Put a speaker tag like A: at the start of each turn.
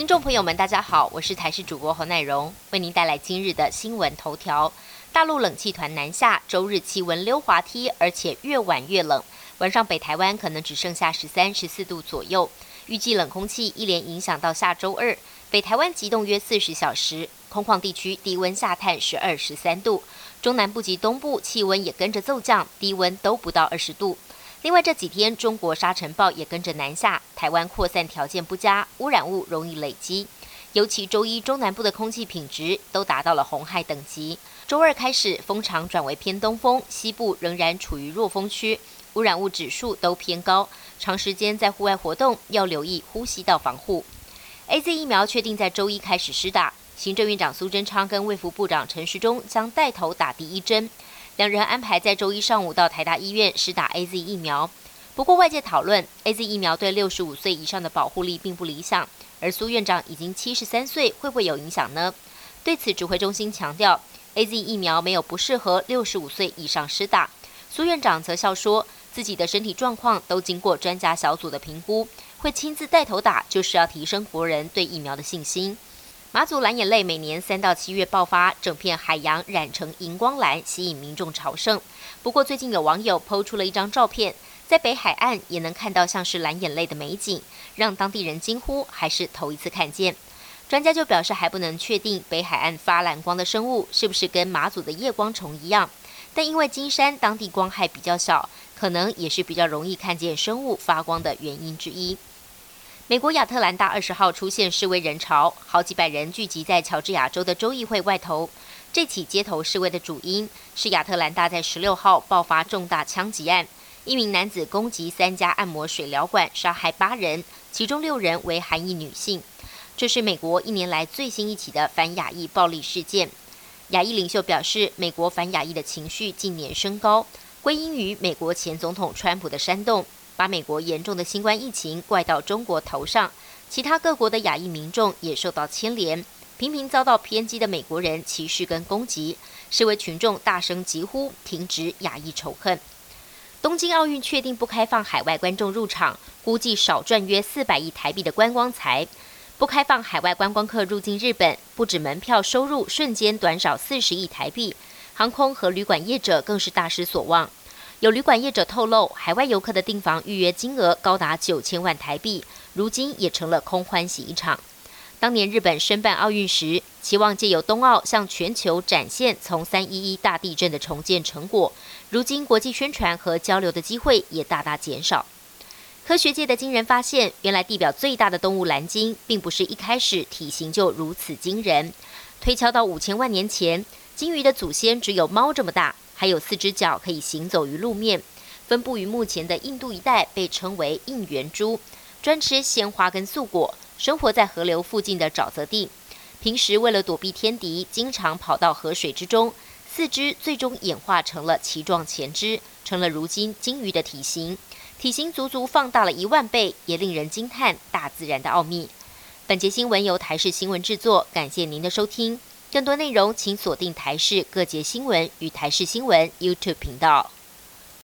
A: 听众朋友们，大家好，我是台视主播侯乃荣，为您带来今日的新闻头条。大陆冷气团南下，周日气温溜滑梯，而且越晚越冷。晚上北台湾可能只剩下十三、十四度左右。预计冷空气一连影响到下周二，北台湾急冻约四十小时，空旷地区低温下探十二、十三度。中南部及东部气温也跟着骤降，低温都不到二十度。另外这几天，中国沙尘暴也跟着南下，台湾扩散条件不佳，污染物容易累积。尤其周一中南部的空气品质都达到了红害等级。周二开始风场转为偏东风，西部仍然处于弱风区，污染物指数都偏高。长时间在户外活动要留意呼吸道防护。A Z 疫苗确定在周一开始施打，行政院长苏贞昌跟卫福部长陈时中将带头打第一针。两人安排在周一上午到台大医院施打 A Z 疫苗。不过外界讨论，A Z 疫苗对六十五岁以上的保护力并不理想，而苏院长已经七十三岁，会不会有影响呢？对此，指挥中心强调，A Z 疫苗没有不适合六十五岁以上施打。苏院长则笑说，自己的身体状况都经过专家小组的评估，会亲自带头打，就是要提升国人对疫苗的信心。马祖蓝眼泪每年三到七月爆发，整片海洋染成荧光蓝，吸引民众朝圣。不过最近有网友抛出了一张照片，在北海岸也能看到像是蓝眼泪的美景，让当地人惊呼还是头一次看见。专家就表示还不能确定北海岸发蓝光的生物是不是跟马祖的夜光虫一样，但因为金山当地光害比较小，可能也是比较容易看见生物发光的原因之一。美国亚特兰大二十号出现示威人潮，好几百人聚集在乔治亚州的州议会外头。这起街头示威的主因是亚特兰大在十六号爆发重大枪击案，一名男子攻击三家按摩水疗馆，杀害八人，其中六人为韩裔女性。这是美国一年来最新一起的反亚裔暴力事件。亚裔领袖表示，美国反亚裔的情绪近年升高，归因于美国前总统川普的煽动。把美国严重的新冠疫情怪到中国头上，其他各国的亚裔民众也受到牵连，频频遭到偏激的美国人歧视跟攻击，示威群众大声疾呼停止亚裔仇恨。东京奥运确定不开放海外观众入场，估计少赚约四百亿台币的观光财。不开放海外观光客入境日本，不止门票收入瞬间短少四十亿台币，航空和旅馆业者更是大失所望。有旅馆业者透露，海外游客的订房预约金额高达九千万台币，如今也成了空欢喜一场。当年日本申办奥运时，期望借由冬奥向全球展现从三一一大地震的重建成果，如今国际宣传和交流的机会也大大减少。科学界的惊人发现，原来地表最大的动物蓝鲸，并不是一开始体型就如此惊人。推敲到五千万年前，鲸鱼的祖先只有猫这么大。还有四只脚可以行走于路面，分布于目前的印度一带，被称为印圆蛛，专吃鲜花跟素果，生活在河流附近的沼泽地。平时为了躲避天敌，经常跑到河水之中。四肢最终演化成了鳍状前肢，成了如今鲸鱼的体型，体型足足放大了一万倍，也令人惊叹大自然的奥秘。本节新闻由台视新闻制作，感谢您的收听。更多内容，请锁定台视各节新闻与台视新闻 YouTube 频道。